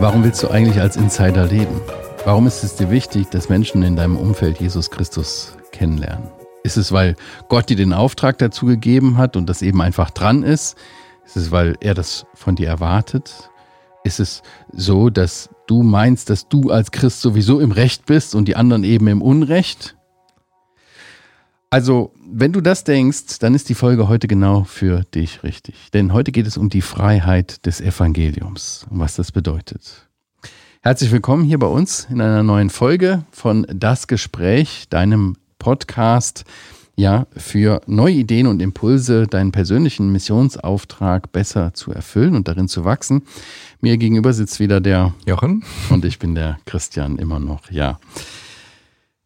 Warum willst du eigentlich als Insider leben? Warum ist es dir wichtig, dass Menschen in deinem Umfeld Jesus Christus kennenlernen? Ist es, weil Gott dir den Auftrag dazu gegeben hat und das eben einfach dran ist? Ist es, weil er das von dir erwartet? Ist es so, dass du meinst, dass du als Christ sowieso im Recht bist und die anderen eben im Unrecht? Also, wenn du das denkst, dann ist die Folge heute genau für dich richtig. Denn heute geht es um die Freiheit des Evangeliums und was das bedeutet. Herzlich willkommen hier bei uns in einer neuen Folge von Das Gespräch, deinem Podcast, ja, für neue Ideen und Impulse, deinen persönlichen Missionsauftrag besser zu erfüllen und darin zu wachsen. Mir gegenüber sitzt wieder der Jochen und ich bin der Christian immer noch, ja.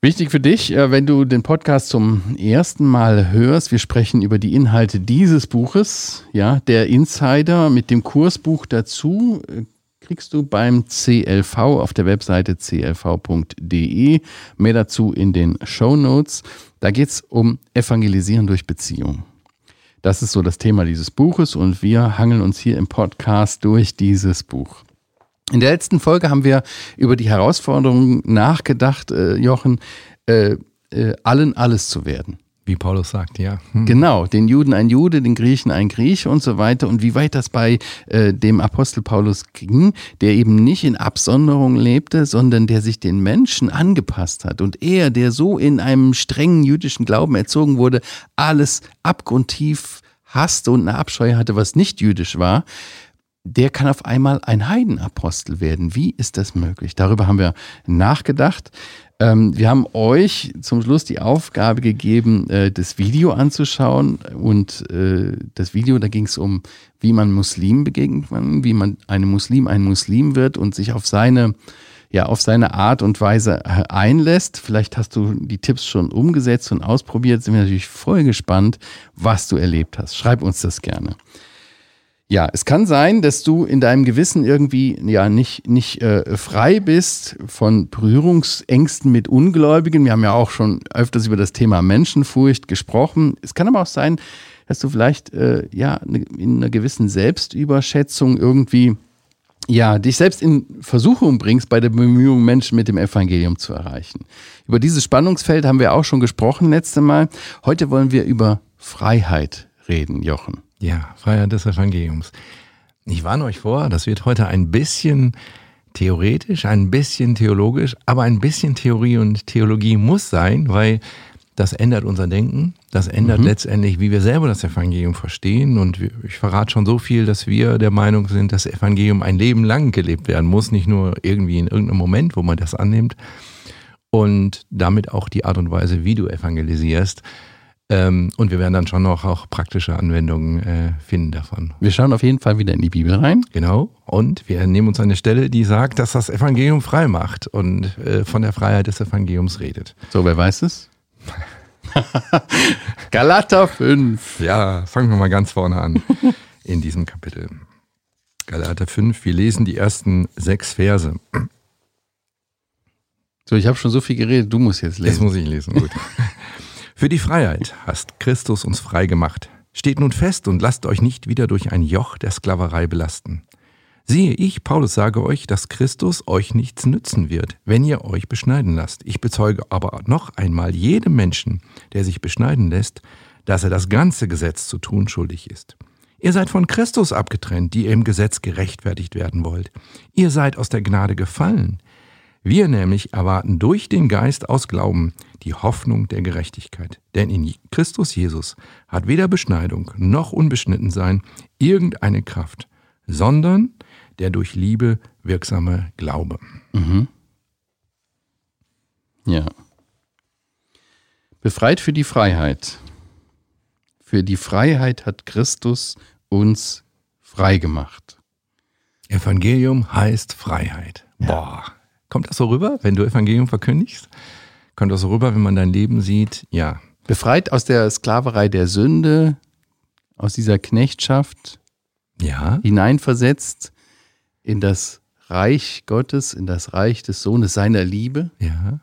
Wichtig für dich, äh, wenn du den Podcast zum ersten Mal hörst, wir sprechen über die Inhalte dieses Buches, ja, der Insider mit dem Kursbuch dazu äh, kriegst du beim CLV auf der Webseite clv.de. Mehr dazu in den Show Notes. Da geht es um Evangelisieren durch Beziehung. Das ist so das Thema dieses Buches und wir hangeln uns hier im Podcast durch dieses Buch. In der letzten Folge haben wir über die Herausforderung nachgedacht, äh, Jochen, äh, äh, allen alles zu werden. Wie Paulus sagt, ja. Hm. Genau, den Juden ein Jude, den Griechen ein Grieche und so weiter. Und wie weit das bei äh, dem Apostel Paulus ging, der eben nicht in Absonderung lebte, sondern der sich den Menschen angepasst hat. Und er, der so in einem strengen jüdischen Glauben erzogen wurde, alles abgrundtief hasste und eine Abscheu hatte, was nicht jüdisch war, der kann auf einmal ein Heidenapostel werden. Wie ist das möglich? Darüber haben wir nachgedacht. Ähm, wir haben euch zum Schluss die Aufgabe gegeben, äh, das Video anzuschauen. Und äh, das Video, da ging es um, wie man Muslimen begegnet, wie man einem Muslim ein Muslim wird und sich auf seine ja, auf seine Art und Weise äh, einlässt. Vielleicht hast du die Tipps schon umgesetzt und ausprobiert. Sind wir natürlich voll gespannt, was du erlebt hast. Schreib uns das gerne. Ja, es kann sein, dass du in deinem Gewissen irgendwie ja nicht, nicht äh, frei bist von Berührungsängsten mit Ungläubigen. Wir haben ja auch schon öfters über das Thema Menschenfurcht gesprochen. Es kann aber auch sein, dass du vielleicht äh, ja ne, in einer gewissen Selbstüberschätzung irgendwie ja, dich selbst in Versuchung bringst, bei der Bemühung, Menschen mit dem Evangelium zu erreichen. Über dieses Spannungsfeld haben wir auch schon gesprochen letzte Mal. Heute wollen wir über Freiheit reden, Jochen. Ja, Freiheit des Evangeliums. Ich warne euch vor, das wird heute ein bisschen theoretisch, ein bisschen theologisch, aber ein bisschen Theorie und Theologie muss sein, weil das ändert unser Denken, das ändert mhm. letztendlich, wie wir selber das Evangelium verstehen. Und ich verrate schon so viel, dass wir der Meinung sind, dass Evangelium ein Leben lang gelebt werden muss, nicht nur irgendwie in irgendeinem Moment, wo man das annimmt. Und damit auch die Art und Weise, wie du evangelisierst, ähm, und wir werden dann schon noch auch praktische Anwendungen äh, finden davon. Wir schauen auf jeden Fall wieder in die Bibel rein. Genau. Und wir nehmen uns eine Stelle, die sagt, dass das Evangelium frei macht und äh, von der Freiheit des Evangeliums redet. So, wer weiß es? Galater 5. Ja, fangen wir mal ganz vorne an in diesem Kapitel. Galater 5, wir lesen die ersten sechs Verse. So, ich habe schon so viel geredet, du musst jetzt lesen. Jetzt muss ich lesen, gut. Für die Freiheit hast Christus uns frei gemacht. Steht nun fest und lasst euch nicht wieder durch ein Joch der Sklaverei belasten. Siehe, ich, Paulus, sage euch, dass Christus euch nichts nützen wird, wenn ihr euch beschneiden lasst. Ich bezeuge aber noch einmal jedem Menschen, der sich beschneiden lässt, dass er das ganze Gesetz zu tun schuldig ist. Ihr seid von Christus abgetrennt, die ihr im Gesetz gerechtfertigt werden wollt. Ihr seid aus der Gnade gefallen. Wir nämlich erwarten durch den Geist aus Glauben die Hoffnung der Gerechtigkeit. Denn in Christus Jesus hat weder Beschneidung noch Unbeschnittensein irgendeine Kraft, sondern der durch Liebe wirksame Glaube. Mhm. Ja. Befreit für die Freiheit. Für die Freiheit hat Christus uns frei gemacht. Evangelium heißt Freiheit. Ja. Boah. Kommt das so rüber, wenn du Evangelium verkündigst? Kommt das so rüber, wenn man dein Leben sieht? Ja. Befreit aus der Sklaverei der Sünde, aus dieser Knechtschaft, ja. hineinversetzt in das Reich Gottes, in das Reich des Sohnes seiner Liebe. Ja.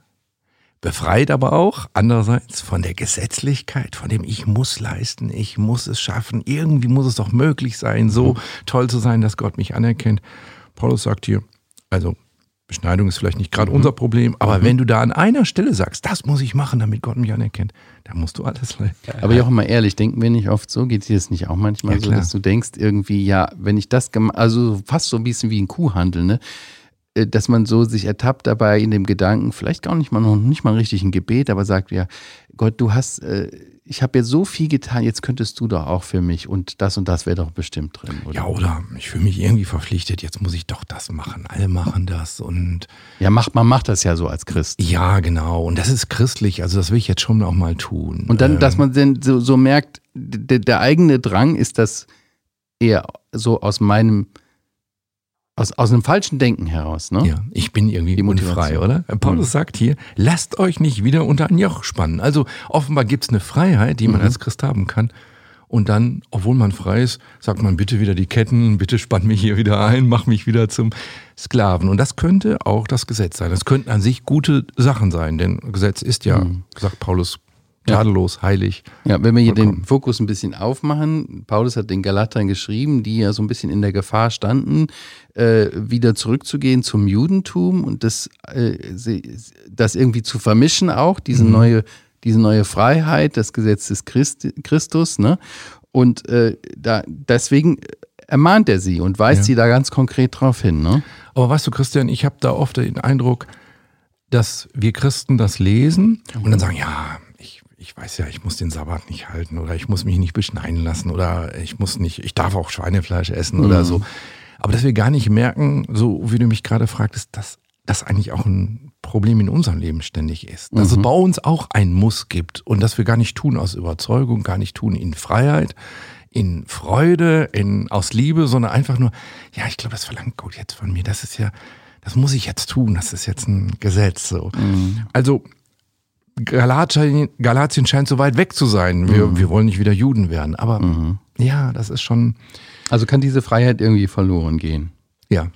befreit aber auch andererseits von der Gesetzlichkeit, von dem ich muss leisten, ich muss es schaffen, irgendwie muss es doch möglich sein, so toll zu sein, dass Gott mich anerkennt. Paulus sagt hier, also Beschneidung ist vielleicht nicht gerade mhm. unser Problem, aber mhm. wenn du da an einer Stelle sagst, das muss ich machen, damit Gott mich anerkennt, dann musst du alles leisten. Aber ja auch mal ehrlich, denken wir nicht oft so, geht dir das nicht auch manchmal ja, so, dass du denkst irgendwie, ja, wenn ich das gemacht, also fast so ein bisschen wie ein Kuhhandel, ne? Äh, dass man so sich ertappt dabei in dem Gedanken, vielleicht gar nicht mal noch nicht mal richtig ein Gebet, aber sagt ja, Gott, du hast, äh, ich habe ja so viel getan, jetzt könntest du doch auch für mich und das und das wäre doch bestimmt drin. Oder? Ja, oder ich fühle mich irgendwie verpflichtet, jetzt muss ich doch das machen. Alle machen das und. Ja, macht, man macht das ja so als Christ. Ja, genau. Und das ist christlich, also das will ich jetzt schon auch mal tun. Und dann, ähm, dass man dann so, so merkt, der, der eigene Drang ist das eher so aus meinem aus, aus einem falschen Denken heraus, ne? Ja, ich bin irgendwie unfrei, oder? Paulus mhm. sagt hier, lasst euch nicht wieder unter ein Joch spannen. Also offenbar gibt es eine Freiheit, die man mhm. als Christ haben kann. Und dann, obwohl man frei ist, sagt man bitte wieder die Ketten, bitte spann mich hier wieder ein, mach mich wieder zum Sklaven. Und das könnte auch das Gesetz sein. Das könnten an sich gute Sachen sein, denn Gesetz ist ja, mhm. sagt Paulus, tadellos, ja. heilig. Ja, wenn wir hier vollkommen. den Fokus ein bisschen aufmachen, Paulus hat den Galatern geschrieben, die ja so ein bisschen in der Gefahr standen, äh, wieder zurückzugehen zum Judentum und das, äh, das irgendwie zu vermischen auch, diese mhm. neue, diese neue Freiheit des Gesetzes Christ, Christus, ne? Und äh, da, deswegen ermahnt er sie und weist ja. sie da ganz konkret drauf hin, ne? Aber weißt du, Christian, ich habe da oft den Eindruck, dass wir Christen das lesen und dann sagen, ja, ich weiß ja, ich muss den Sabbat nicht halten oder ich muss mich nicht beschneiden lassen oder ich muss nicht, ich darf auch Schweinefleisch essen mhm. oder so. Aber dass wir gar nicht merken, so wie du mich gerade fragtest, dass das eigentlich auch ein Problem in unserem Leben ständig ist. Dass mhm. es bei uns auch ein Muss gibt und dass wir gar nicht tun aus Überzeugung, gar nicht tun in Freiheit, in Freude, in, aus Liebe, sondern einfach nur, ja, ich glaube, das verlangt Gott jetzt von mir. Das ist ja, das muss ich jetzt tun. Das ist jetzt ein Gesetz. So. Mhm. Also Galatien, Galatien scheint so weit weg zu sein. Wir, mhm. wir wollen nicht wieder Juden werden. Aber mhm. ja, das ist schon. Also kann diese Freiheit irgendwie verloren gehen. Ja.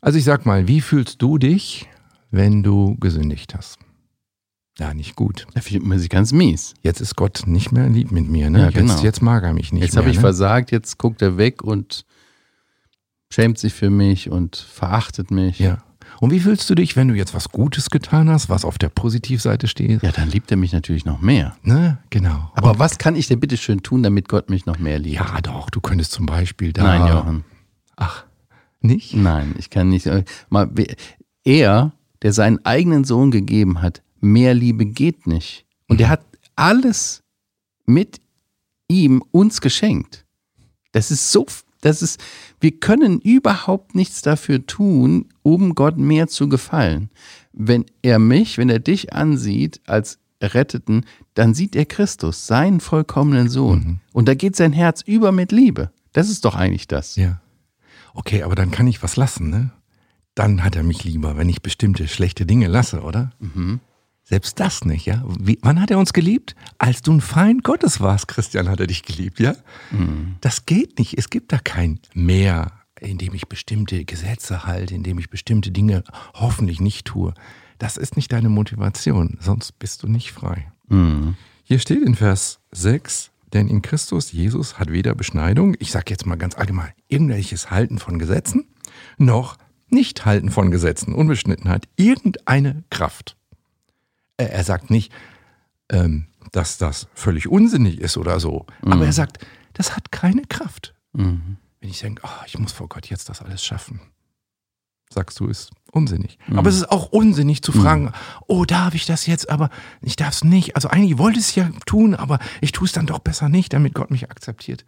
Also ich sag mal, wie fühlst du dich, wenn du gesündigt hast? Ja, nicht gut. Da fühlt man sich ganz mies. Jetzt ist Gott nicht mehr lieb mit mir. Ne? Ja, genau. jetzt, jetzt mag er mich nicht jetzt habe ich ne? versagt, jetzt guckt er weg und schämt sich für mich und verachtet mich. Ja. Und wie fühlst du dich, wenn du jetzt was Gutes getan hast, was auf der Positivseite steht? Ja, dann liebt er mich natürlich noch mehr. Ne, genau. Aber Und was kann ich denn bitte schön tun, damit Gott mich noch mehr liebt? Ja, doch, du könntest zum Beispiel da. Nein, Jochen. Ach, nicht? Nein, ich kann nicht. Mal, er, der seinen eigenen Sohn gegeben hat, mehr Liebe geht nicht. Und er hat alles mit ihm uns geschenkt. Das ist so das ist, wir können überhaupt nichts dafür tun, um Gott mehr zu gefallen. Wenn er mich, wenn er dich ansieht als Erretteten, dann sieht er Christus, seinen vollkommenen Sohn. Mhm. Und da geht sein Herz über mit Liebe. Das ist doch eigentlich das. Ja. Okay, aber dann kann ich was lassen, ne? Dann hat er mich lieber, wenn ich bestimmte schlechte Dinge lasse, oder? Mhm. Selbst das nicht, ja? Wie, wann hat er uns geliebt? Als du ein Feind Gottes warst, Christian, hat er dich geliebt, ja? Mhm. Das geht nicht. Es gibt da kein Mehr, indem ich bestimmte Gesetze halte, indem ich bestimmte Dinge hoffentlich nicht tue. Das ist nicht deine Motivation, sonst bist du nicht frei. Mhm. Hier steht in Vers 6, denn in Christus Jesus hat weder Beschneidung, ich sage jetzt mal ganz allgemein, irgendwelches Halten von Gesetzen, noch Nicht-Halten von Gesetzen, Unbeschnittenheit, irgendeine Kraft. Er sagt nicht, ähm, dass das völlig unsinnig ist oder so, mhm. aber er sagt, das hat keine Kraft. Mhm. Wenn ich denke, oh, ich muss vor Gott jetzt das alles schaffen, sagst du, ist unsinnig. Mhm. Aber es ist auch unsinnig zu fragen, mhm. oh, darf ich das jetzt, aber ich darf es nicht. Also eigentlich wollte ich es ja tun, aber ich tue es dann doch besser nicht, damit Gott mich akzeptiert.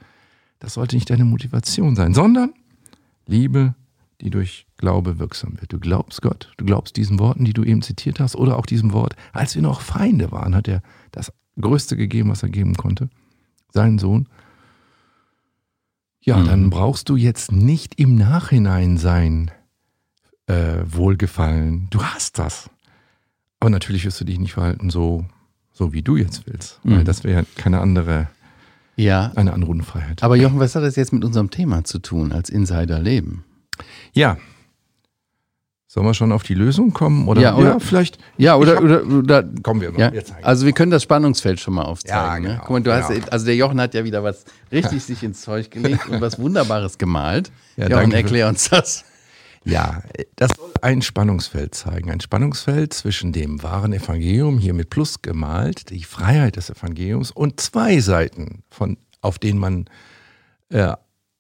Das sollte nicht deine Motivation sein, sondern Liebe, die durch Glaube wirksam wird. Du glaubst Gott, du glaubst diesen Worten, die du eben zitiert hast, oder auch diesem Wort. Als wir noch Feinde waren, hat er das Größte gegeben, was er geben konnte, seinen Sohn. Ja, mhm. dann brauchst du jetzt nicht im Nachhinein sein äh, Wohlgefallen. Du hast das. Aber natürlich wirst du dich nicht verhalten so, so wie du jetzt willst. Mhm. Weil das wäre keine andere, ja. eine andere Unfreiheit. Aber Jochen, was hat das jetzt mit unserem Thema zu tun, als Insider leben? Ja, Sollen wir schon auf die Lösung kommen? Oder, Ja, oder- vielleicht. Ja, oder, hab- oder, oder Kommen wir mal. ja, zeigen. also wir können das Spannungsfeld schon mal aufzeigen. Ja, ne? genau, Guck mal, du hast, genau. also der Jochen hat ja wieder was richtig sich ins Zeug gelegt und was Wunderbares gemalt. Ja, Jochen, erklär uns das. Ja, das soll ein Spannungsfeld zeigen. Ein Spannungsfeld zwischen dem wahren Evangelium, hier mit Plus gemalt, die Freiheit des Evangeliums und zwei Seiten, von, auf denen man äh,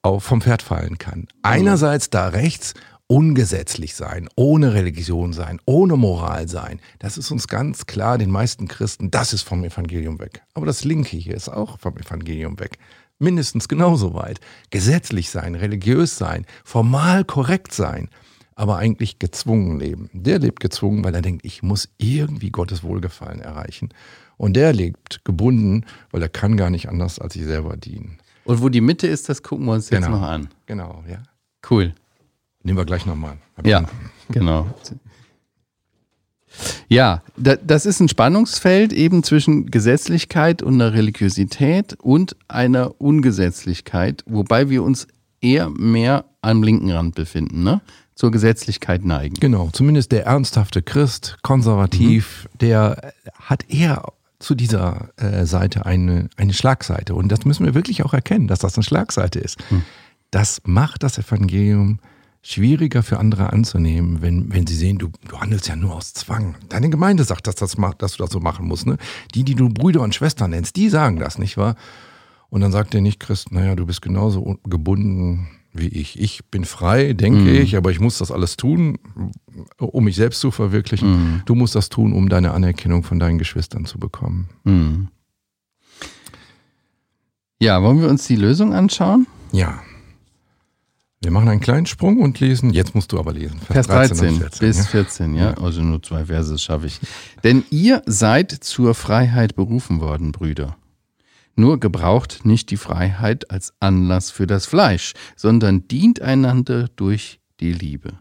auch vom Pferd fallen kann. Einerseits da rechts ungesetzlich sein, ohne Religion sein, ohne Moral sein. Das ist uns ganz klar, den meisten Christen, das ist vom Evangelium weg. Aber das linke hier ist auch vom Evangelium weg. Mindestens genauso weit. Gesetzlich sein, religiös sein, formal korrekt sein, aber eigentlich gezwungen leben. Der lebt gezwungen, weil er denkt, ich muss irgendwie Gottes Wohlgefallen erreichen. Und der lebt gebunden, weil er kann gar nicht anders als sich selber dienen. Und wo die Mitte ist, das gucken wir uns jetzt Genau. noch an. Genau, ja. Cool. Nehmen wir gleich nochmal. Ja, genau. Ja, da, das ist ein Spannungsfeld eben zwischen Gesetzlichkeit und einer Religiosität und einer Ungesetzlichkeit, wobei wir uns eher mehr am linken Rand befinden, ne? Zur Gesetzlichkeit neigen. Genau, zumindest der ernsthafte Christ, konservativ, der hat eher zu dieser äh, Seite eine, eine Schlagseite. Und das müssen wir wirklich auch erkennen, dass das eine Schlagseite ist. Das macht das Evangelium schwieriger für andere anzunehmen, wenn, wenn sie sehen, du, du handelst ja nur aus Zwang. Deine Gemeinde sagt, dass, das dass du das so machen musst. Ne? Die, die du Brüder und Schwestern nennst, die sagen das, nicht wahr? Und dann sagt der Nicht-Christ, naja, du bist genauso un- gebunden wie ich. Ich bin frei, denke ich, aber ich muss das alles tun, um mich selbst zu verwirklichen. Du musst das tun, um deine Anerkennung von deinen Geschwistern zu bekommen. Hm. Ja, wollen wir uns die Lösung anschauen? Ja. Wir machen einen kleinen Sprung und lesen. Jetzt musst du aber lesen. Vers 13, und 14, bis ja. 14, ja? Also nur zwei Verse schaffe ich. Denn ihr seid zur Freiheit berufen worden, Brüder. Nur gebraucht nicht die Freiheit als Anlass für das Fleisch, sondern dient einander durch die Liebe.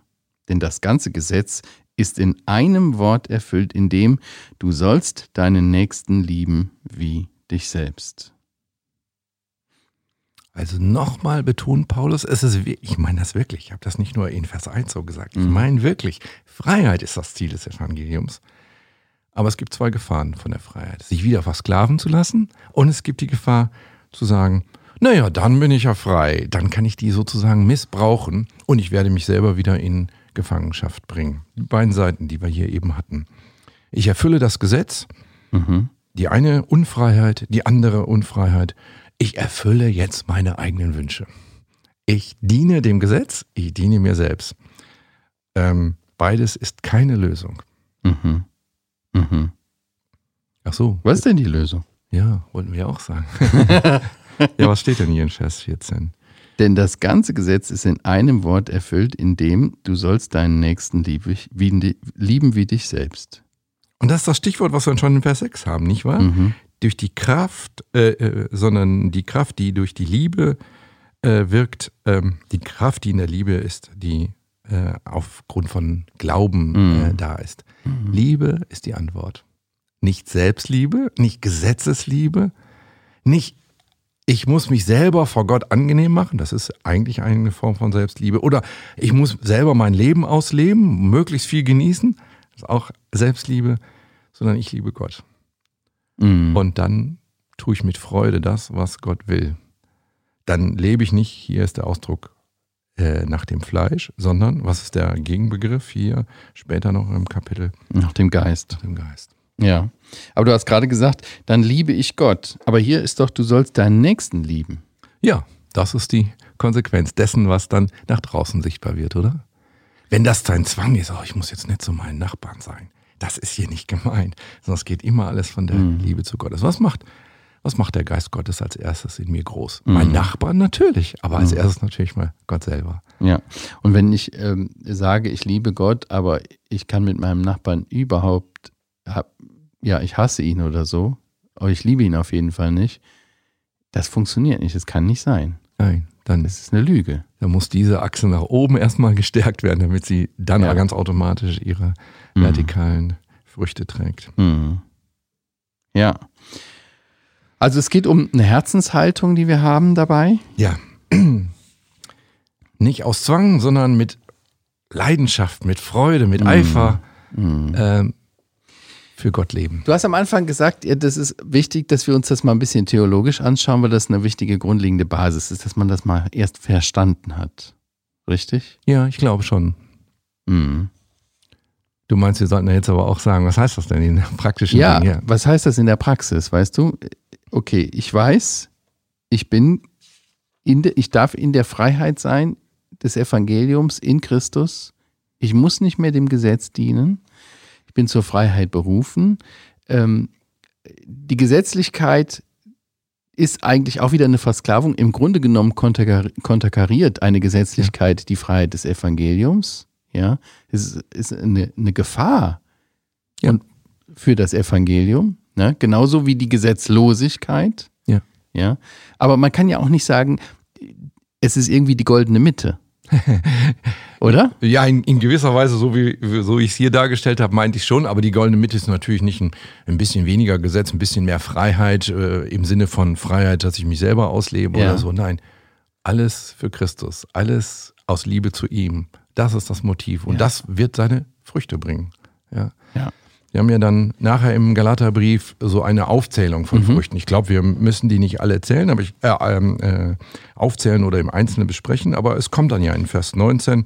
Denn das ganze Gesetz ist in einem Wort erfüllt, in dem du sollst deinen Nächsten lieben wie dich selbst. Also nochmal betont Paulus, es ist wirklich, ich meine das wirklich, ich habe das nicht nur in Vers 1 so gesagt, ich Mhm. meine wirklich, Freiheit ist das Ziel des Evangeliums. Aber es gibt zwei Gefahren von der Freiheit. Sich wieder versklaven zu lassen und es gibt die Gefahr zu sagen, naja, dann bin ich ja frei, dann kann ich die sozusagen missbrauchen und ich werde mich selber wieder in Gefangenschaft bringen. Die beiden Seiten, die wir hier eben hatten. Ich erfülle das Gesetz, Mhm. die eine Unfreiheit, die andere Unfreiheit. Ich erfülle jetzt meine eigenen Wünsche. Ich diene dem Gesetz, ich diene mir selbst. Ähm, beides ist keine Lösung. Mhm. Mhm. Ach so, Was ist denn die Lösung? ja, wollten wir auch sagen. ja, was steht denn hier in Vers 14? Denn das ganze Gesetz ist in einem Wort erfüllt, in dem du sollst deinen Nächsten lieben wie dich selbst. Und das ist das Stichwort, was wir schon in Vers 6 haben, nicht wahr? Mhm. Durch die Kraft, äh, äh, sondern die Kraft, die durch die Liebe äh, wirkt, ähm, die Kraft, die in der Liebe ist, die äh, aufgrund von Glauben äh, Mhm. da ist. Liebe ist die Antwort. Nicht Selbstliebe, nicht Gesetzesliebe, nicht ich muss mich selber vor Gott angenehm machen, das ist eigentlich eine Form von Selbstliebe. Oder ich muss selber mein Leben ausleben, möglichst viel genießen, das ist auch Selbstliebe, sondern ich liebe Gott. Mhm. Und dann tue ich mit Freude das, was Gott will. Dann lebe ich nicht, hier ist der Ausdruck, äh, nach dem Fleisch, sondern, was ist der Gegenbegriff hier, später noch im Kapitel, Nach dem Geist. nach dem Geist. Ja. Aber du hast gerade gesagt, dann liebe ich Gott. Aber hier ist doch, du sollst deinen Nächsten lieben. Ja, das ist die Konsequenz dessen, was dann nach draußen sichtbar wird, oder? Wenn das dein Zwang ist, oh, ich muss jetzt nicht zu meinen Nachbarn sein, das ist hier nicht gemeint, sondern es geht immer alles von der Mhm. Liebe zu Gottes. Was macht, was macht der Geist Gottes als erstes in mir groß? Mhm. Mein Nachbarn natürlich, aber als Mhm. erstes natürlich mal Gott selber. Ja. Und wenn ich ähm, sage, ich liebe Gott, aber ich kann mit meinem Nachbarn überhaupt, hab, ja, ich hasse ihn oder so, aber ich liebe ihn auf jeden Fall nicht, das funktioniert nicht. Das kann nicht sein. Nein, dann Das ist eine Lüge. Da muss diese Achse nach oben erstmal gestärkt werden, damit sie dann Ja. ganz automatisch ihre Mhm. vertikalen Früchte trägt. Mhm. Ja. Also es geht um eine Herzenshaltung, die wir haben dabei. Ja. Nicht aus Zwang, sondern mit Leidenschaft, mit Freude, mit Eifer ähm, für Gott leben. Du hast am Anfang gesagt, ja, das ist wichtig, dass wir uns das mal ein bisschen theologisch anschauen, weil das eine wichtige grundlegende Basis ist, dass man das mal erst verstanden hat. Richtig? Ja, ich glaube schon. Mhm. Du meinst, wir sollten ja jetzt aber auch sagen, was heißt das denn in der praktischen Ja, Dinge? was heißt das in der Praxis, weißt du? Okay, ich weiß, ich bin in de, ich darf in der Freiheit sein des Evangeliums in Christus. Ich muss nicht mehr dem Gesetz dienen. Ich bin zur Freiheit berufen. Ähm, die Gesetzlichkeit ist eigentlich auch wieder eine Versklavung. Im Grunde genommen konterkar- konterkariert eine Gesetzlichkeit die Freiheit des Evangeliums. Ja, es ist, eine, eine Gefahr Ja. für das Evangelium. Ne? Genauso wie die Gesetzlosigkeit. Ja. Ja. Aber man kann ja auch nicht sagen, es ist irgendwie die goldene Mitte. Oder? Ja, in, in gewisser Weise, so wie so ich es hier dargestellt habe, meinte ich schon, aber die goldene Mitte ist natürlich nicht ein, ein bisschen weniger Gesetz, ein bisschen mehr Freiheit äh, im Sinne von Freiheit, dass ich mich selber auslebe Ja. oder so. Nein, alles für Christus, alles aus Liebe zu ihm. Das ist das Motiv und Ja. das wird seine Früchte bringen. Ja. Ja. Wir haben ja dann nachher im Galaterbrief so eine Aufzählung von Früchten. Ich glaube, wir müssen die nicht alle zählen, aber ich äh, ähm, äh, aufzählen oder im Einzelnen besprechen. Aber es kommt dann ja in Vers 19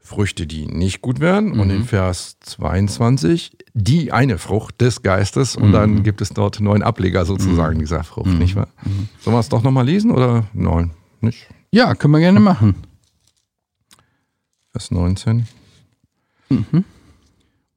Früchte, die nicht gut werden. Und in Vers 22 die eine Frucht des Geistes. Und dann gibt es dort neun Ableger sozusagen dieser Frucht, nicht wahr? Sollen wir es doch nochmal lesen oder neun? Nicht? Ja, können wir gerne machen. Vers 19.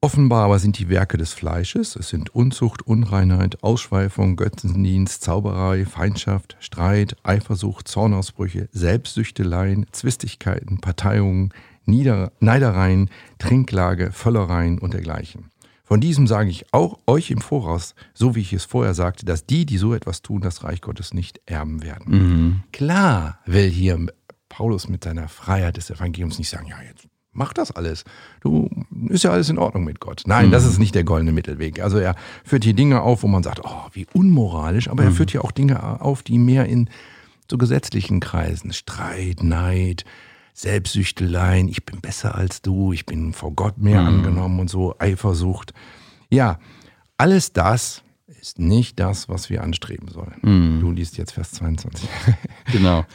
Offenbar aber sind die Werke des Fleisches, es sind Unzucht, Unreinheit, Ausschweifung, Götzendienst, Zauberei, Feindschaft, Streit, Eifersucht, Zornausbrüche, Selbstsüchteleien, Zwistigkeiten, Parteiungen, Nieder Neidereien, Trinklage, Völlereien und dergleichen. Von diesem sage ich auch euch im Voraus, so wie ich es vorher sagte, dass die, die so etwas tun, das Reich Gottes nicht erben werden. Klar will hier Paulus mit seiner Freiheit des Evangeliums nicht sagen, ja, jetzt mach das alles. Du ist ja alles in Ordnung mit Gott. Nein, das ist nicht der goldene Mittelweg. Also er führt hier Dinge auf, wo man sagt, oh, wie unmoralisch, aber er führt hier auch Dinge auf, die mehr in so gesetzlichen Kreisen, Streit, Neid, Selbstsüchteleien, ich bin besser als du, ich bin vor Gott mehr angenommen und so, Eifersucht. Ja, alles das ist nicht das, was wir anstreben sollen. Du liest jetzt Vers 22. Genau.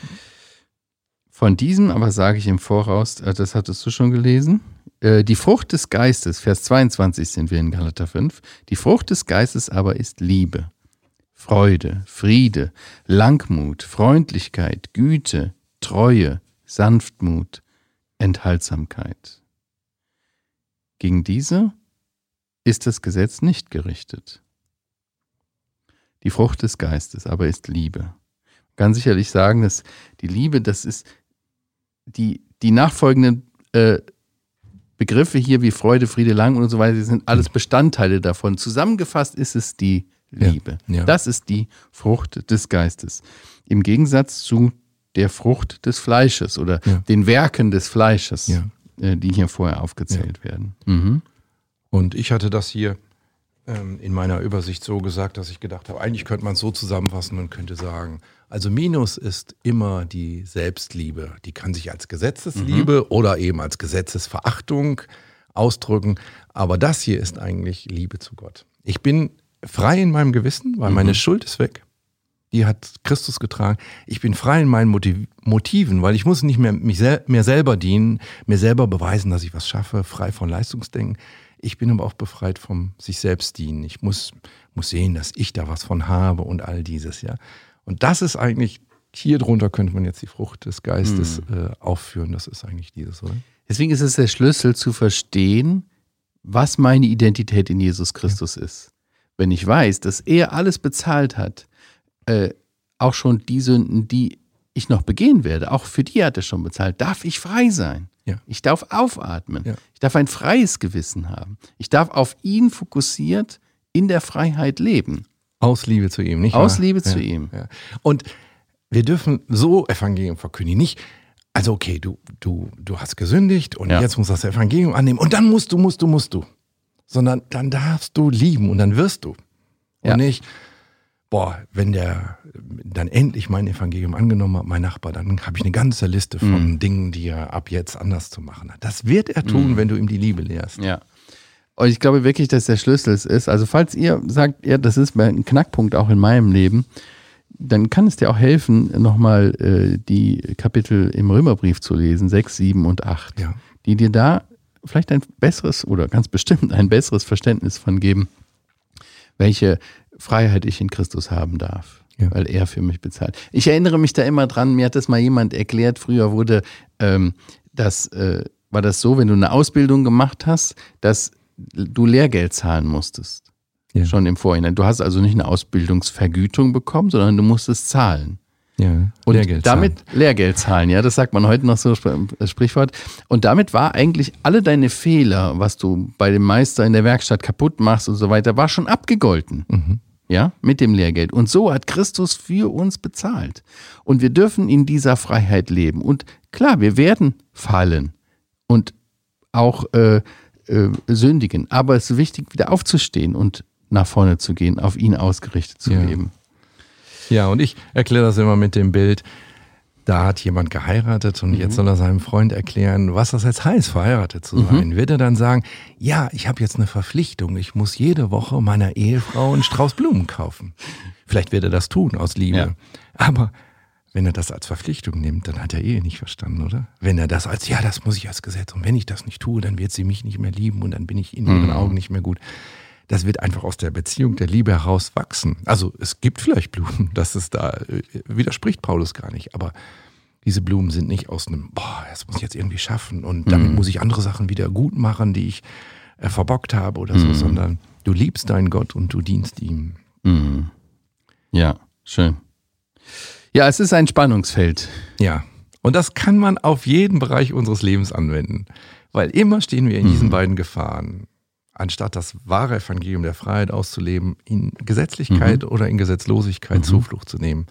Von diesem aber sage ich im Voraus, äh, das hattest du schon gelesen, äh, die Frucht des Geistes, Vers 22 sind wir in Galater 5, die Frucht des Geistes aber ist Liebe, Freude, Friede, Langmut, Freundlichkeit, Güte, Treue, Sanftmut, Enthaltsamkeit. Gegen diese ist das Gesetz nicht gerichtet. Die Frucht des Geistes aber ist Liebe. Man kann sicherlich sagen, dass die Liebe, das ist die, die nachfolgenden äh, Begriffe hier wie Freude, Friede, Lang und so weiter, die sind alles Bestandteile davon. Zusammengefasst ist es die Ja, Liebe. ja. Das ist die Frucht des Geistes. Im Gegensatz zu der Frucht des Fleisches oder Ja. den Werken des Fleisches, Ja. äh, die hier vorher aufgezählt werden. Mhm. Und ich hatte das hier ähm, in meiner Übersicht so gesagt, dass ich gedacht habe, eigentlich könnte man es so zusammenfassen und könnte sagen, also Minus ist immer die Selbstliebe. Die kann sich als Gesetzesliebe oder eben als Gesetzesverachtung ausdrücken. Aber das hier ist eigentlich Liebe zu Gott. Ich bin frei in meinem Gewissen, weil meine Schuld ist weg. Die hat Christus getragen. Ich bin frei in meinen Motiv Motiven, weil ich muss nicht mehr mich sel mir selber dienen, mir selber beweisen, dass ich was schaffe, frei von Leistungsdenken. Ich bin aber auch befreit vom sich selbst dienen. Ich muss, muss sehen, dass ich da was von habe und all dieses, ja. Und das ist eigentlich, hier drunter könnte man jetzt die Frucht des Geistes äh, aufführen. Das ist eigentlich dieses, oder? Deswegen ist es der Schlüssel zu verstehen, was meine Identität in Jesus Christus ist. Wenn ich weiß, dass er alles bezahlt hat, äh, auch schon die Sünden, die ich noch begehen werde, auch für die hat er schon bezahlt, darf ich frei sein. Ja. Ich darf aufatmen. Ja. Ich darf ein freies Gewissen haben. Ich darf auf ihn fokussiert in der Freiheit leben. Aus Liebe zu ihm, nicht Aus wahr? Liebe ja, zu ihm. Und wir dürfen so Evangelium verkündigen. Nicht, also okay, du, du, du hast gesündigt und Ja. jetzt musst du das Evangelium annehmen und dann musst du, musst du, musst du. Sondern dann darfst du lieben und dann wirst du. Und Ja. nicht, boah, wenn der dann endlich mein Evangelium angenommen hat, mein Nachbar, dann habe ich eine ganze Liste von Mhm. Dingen, die er ab jetzt anders zu machen hat. Das wird er tun, Mhm. wenn du ihm die Liebe lehrst. Ja. Und ich glaube wirklich, dass der Schlüssel es ist. Also, falls ihr sagt, ja, das ist ein Knackpunkt auch in meinem Leben, dann kann es dir auch helfen, nochmal äh, die Kapitel im Römerbrief zu lesen, 6, 7 und 8, Ja. die dir da vielleicht ein besseres oder ganz bestimmt ein besseres Verständnis von geben, welche Freiheit ich in Christus haben darf. Ja. Weil er für mich bezahlt. Ich erinnere mich da immer dran, mir hat das mal jemand erklärt, früher wurde ähm, das, äh, war das so, wenn du eine Ausbildung gemacht hast, dass du Lehrgeld zahlen musstest. Ja. Schon im Vorhinein. Du hast also nicht eine Ausbildungsvergütung bekommen, sondern du musstest zahlen. Ja. Und Lehrgeld damit zahlen. Lehrgeld zahlen, ja, das sagt man heute noch so Spr- äh, Sprichwort. Und damit war eigentlich alle deine Fehler, was du bei dem Meister in der Werkstatt kaputt machst und so weiter, war schon abgegolten. Mhm. Ja, mit dem Lehrgeld. Und so hat Christus für uns bezahlt. Und wir dürfen in dieser Freiheit leben. Und klar, wir werden fallen und auch äh, äh, sündigen. Aber es ist wichtig, wieder aufzustehen und nach vorne zu gehen, auf ihn ausgerichtet zu Ja. leben. Ja, und ich erkläre das immer mit dem Bild, da hat jemand geheiratet und jetzt soll er seinem Freund erklären, was das jetzt heißt, verheiratet zu sein. Wird er dann sagen, ja, ich habe jetzt eine Verpflichtung, ich muss jede Woche meiner Ehefrau einen Strauß Blumen kaufen. Vielleicht wird er das tun aus Liebe. Ja. Aber wenn er das als Verpflichtung nimmt, dann hat er Ehe nicht verstanden, oder? Wenn er das als, ja, das muss ich als Gesetz und wenn ich das nicht tue, dann wird sie mich nicht mehr lieben und dann bin ich in ihren Augen nicht mehr gut das wird einfach aus der Beziehung der Liebe heraus wachsen. Also es gibt vielleicht Blumen, das ist da, äh, widerspricht Paulus gar nicht, aber diese Blumen sind nicht aus einem, boah, das muss ich jetzt irgendwie schaffen und damit muss ich andere Sachen wieder gut machen, die ich äh, verbockt habe oder so, sondern du liebst deinen Gott und du dienst ihm. Mhm. Ja, schön. Ja, es ist ein Spannungsfeld. Ja, und das kann man auf jeden Bereich unseres Lebens anwenden, weil immer stehen wir in diesen beiden Gefahren. Anstatt das wahre Evangelium der Freiheit auszuleben, in Gesetzlichkeit oder in Gesetzlosigkeit Zuflucht zu nehmen.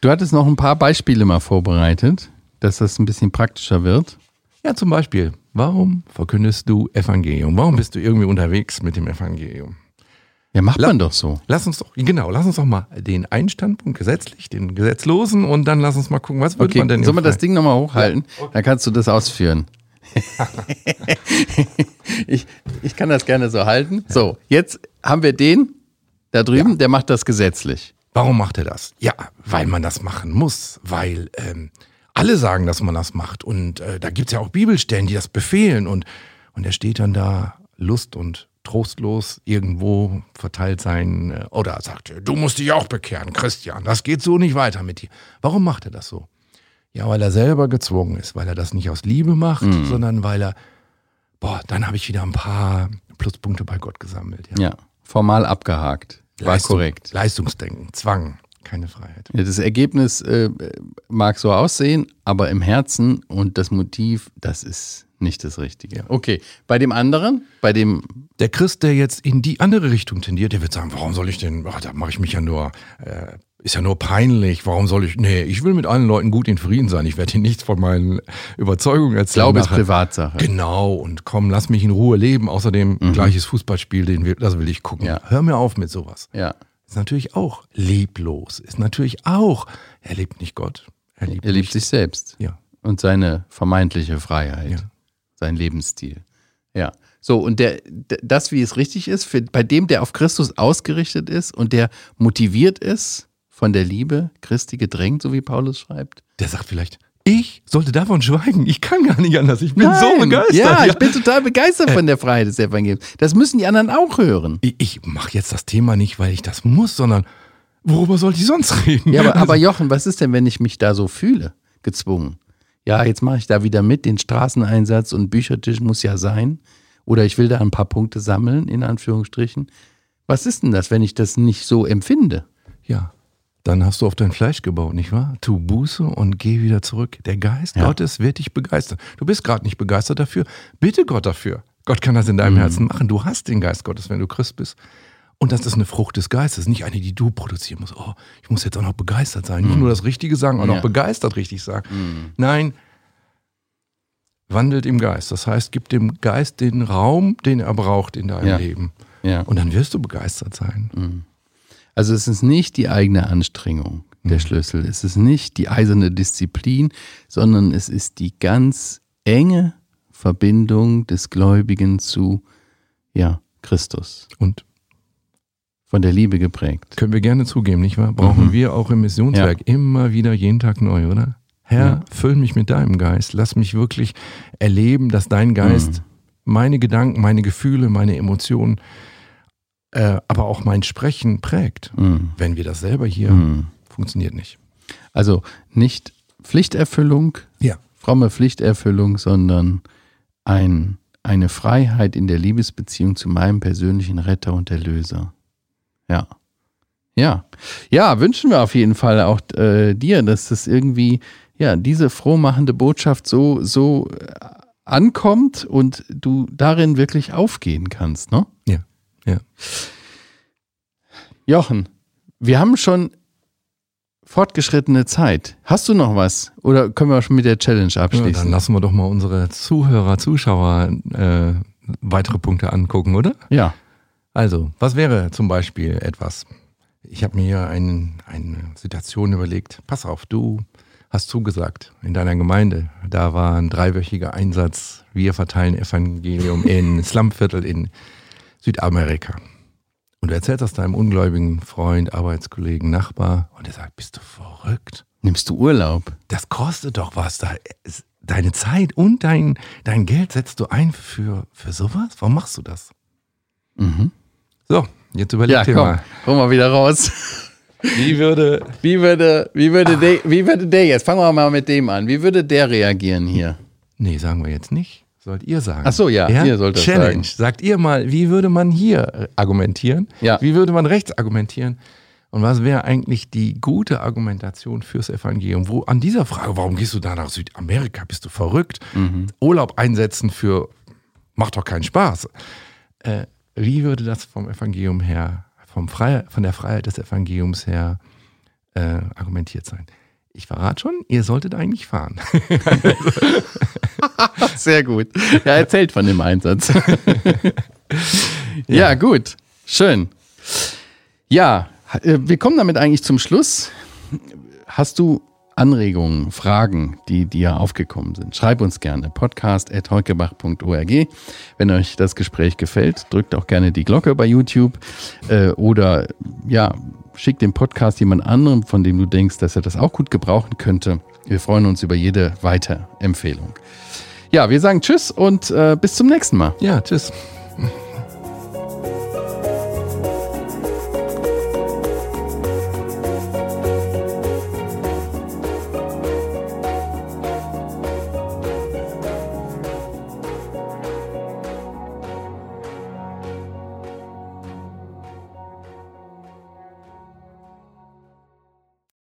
Du hattest noch ein paar Beispiele mal vorbereitet, dass das ein bisschen praktischer wird. Ja, zum Beispiel, warum verkündest du Evangelium? Warum bist du irgendwie unterwegs mit dem Evangelium? Ja, macht La- man doch so. Lass uns doch, genau, lass uns doch mal den einen Standpunkt gesetzlich, den gesetzlosen und dann lass uns mal gucken, was würde Okay, man denn sollen wir das Ding nochmal hochhalten? Dann kannst du das ausführen. ich, ich kann das gerne so halten. So, jetzt haben wir den da drüben, der macht das gesetzlich. Warum macht er das? Ja, weil man das machen muss, weil ähm, alle sagen, dass man das macht und äh, da gibt's ja auch Bibelstellen, die das befehlen und, und er steht dann da lust und trostlos irgendwo verteilt sein äh, oder sagt, du musst dich auch bekehren, Christian, das geht so nicht weiter mit dir. Warum macht er das so? Ja, weil er selber gezwungen ist, weil er das nicht aus Liebe macht, sondern weil er, boah, dann habe ich wieder ein paar Pluspunkte bei Gott gesammelt. Ja. Ja, formal abgehakt. War Leistung- korrekt. Leistungsdenken, Zwang, keine Freiheit. Ja, Das Ergebnis äh, mag so aussehen, aber im Herzen und das Motiv, das ist nicht das Richtige. Okay, bei dem anderen, bei dem, Der Christ, der jetzt in die andere Richtung tendiert, der wird sagen, warum soll ich denn, ach, da mache ich mich ja nur, äh, ist ja nur peinlich, warum soll ich, nee, ich will mit allen Leuten gut in Frieden sein, ich werde ihnen nichts von meinen Überzeugungen erzählen. Glaube ist. Privatsache. Genau, und komm, lass mich in Ruhe leben, außerdem gleiches Fußballspiel, den will, das will ich gucken. Mhm. Ja. Hör mir auf mit sowas. Ja, Ist natürlich auch leblos, ist natürlich auch, er liebt nicht Gott, er liebt, er liebt sich selbst Ja. und seine vermeintliche Freiheit, Ja. sein Lebensstil. Ja, so und der, das, wie es richtig ist, für, bei dem, der auf Christus ausgerichtet ist und der motiviert ist, von der Liebe Christi gedrängt, so wie Paulus schreibt. Der sagt vielleicht, ich sollte davon schweigen, ich kann gar nicht anders, ich bin so Nein. begeistert. Ja, ich bin total begeistert von der Freiheit des Evangeliums. Das müssen die anderen auch hören. Ich, ich mache jetzt das Thema nicht, weil ich das muss, sondern worüber sollte ich sonst reden? Ja, aber, Also, aber Jochen, was ist denn, wenn ich mich da so fühle, gezwungen? Ja, jetzt mache ich da wieder mit, den Straßeneinsatz und Büchertisch muss ja sein. Oder ich will da ein paar Punkte sammeln, in Anführungsstrichen. Was ist denn das, wenn ich das nicht so empfinde? ja, dann hast du auf dein Fleisch gebaut, nicht wahr? Tu Buße und geh wieder zurück. Der Geist Ja. Gottes wird dich begeistern. Du bist gerade nicht begeistert dafür. Bitte Gott dafür. Gott kann das in Mhm. deinem Herzen machen. Du hast den Geist Gottes, wenn du Christ bist. Und das ist eine Frucht des Geistes, nicht eine, die du produzieren musst. Oh, ich muss jetzt auch noch begeistert sein. Nicht nur das Richtige sagen, auch Mhm. Ja. noch begeistert richtig sagen. Nein, wandelt im Geist. Das heißt, gib dem Geist den Raum, den er braucht in deinem Ja. Leben. Ja. Und dann wirst du begeistert sein. Also es ist nicht die eigene Anstrengung der Schlüssel. Es ist nicht die eiserne Disziplin, sondern es ist die ganz enge Verbindung des Gläubigen zu ja, Christus. Und von der Liebe geprägt. Können wir gerne zugeben, nicht wahr? Brauchen Mhm. wir auch im Missionswerk immer wieder jeden Tag neu, oder? Herr, Ja. füll mich mit deinem Geist. Lass mich wirklich erleben, dass dein Geist meine Gedanken, meine Gefühle, meine Emotionen, äh, aber auch mein Sprechen prägt. Mhm. Wenn wir das selber hier, Mhm. funktioniert nicht. Also nicht Pflichterfüllung, Ja. fromme Pflichterfüllung, sondern ein, eine Freiheit in der Liebesbeziehung zu meinem persönlichen Retter und Erlöser. Ja. Ja. Ja, wünschen wir auf jeden Fall auch äh, dir, dass das irgendwie, ja, diese frohmachende Botschaft so, so äh, ankommt und du darin wirklich aufgehen kannst, ne? Ja. Ja. Jochen, wir haben schon fortgeschrittene Zeit. Hast du noch was? Oder können wir schon mit der Challenge Ja, abschließen? dann lassen wir doch mal unsere Zuhörer, Zuschauer äh, weitere Punkte angucken, oder? ja. Also, was wäre zum Beispiel etwas? Ich habe mir hier ein, eine Situation überlegt. Pass auf, du hast zugesagt in deiner Gemeinde. Da war ein dreiwöchiger Einsatz. Wir verteilen Evangelium in Slumviertel in Südamerika. Und du erzählst das deinem ungläubigen Freund, Arbeitskollegen, Nachbar und er sagt, bist du verrückt? Nimmst du Urlaub? Das kostet doch was. Da deine Zeit und dein, dein Geld setzt du ein für, für sowas? Warum machst du das? Mhm. So, jetzt überleg Ja, dir komm, mal. komm mal wieder raus. Wie würde. Wie würde, wie, würde der, wie würde der jetzt, fangen wir mal mit dem an, wie würde der reagieren hier? Nee, sagen wir jetzt nicht. Sollt ihr sagen. Ach so, ja, ihr sollt das Challenge. sagen. Sagt ihr mal, wie würde man hier äh, argumentieren? Ja. Wie würde man rechts argumentieren? Und was wäre eigentlich die gute Argumentation fürs Evangelium? Wo an dieser Frage, warum gehst du da nach Südamerika? Bist du verrückt? Mhm. Urlaub einsetzen für macht doch keinen Spaß. Äh, wie würde das vom Evangelium her, vom Frei, von der Freiheit des Evangeliums her äh, argumentiert sein? Ich verrate schon, ihr solltet eigentlich fahren. Sehr gut. Ja, erzählt von dem Einsatz. ja. gut. Schön. Ja, äh, wir kommen damit eigentlich zum Schluss. Hast du Anregungen, Fragen, die dir aufgekommen sind? Schreib uns gerne. podcast.heukebach.org. Wenn euch das Gespräch gefällt, drückt auch gerne die Glocke bei YouTube äh, oder ja, schick den Podcast jemand anderem, von dem du denkst, dass er das auch gut gebrauchen könnte. Wir freuen uns über jede Weiterempfehlung. Ja, wir sagen Tschüss und äh, bis zum nächsten Mal. ja, tschüss.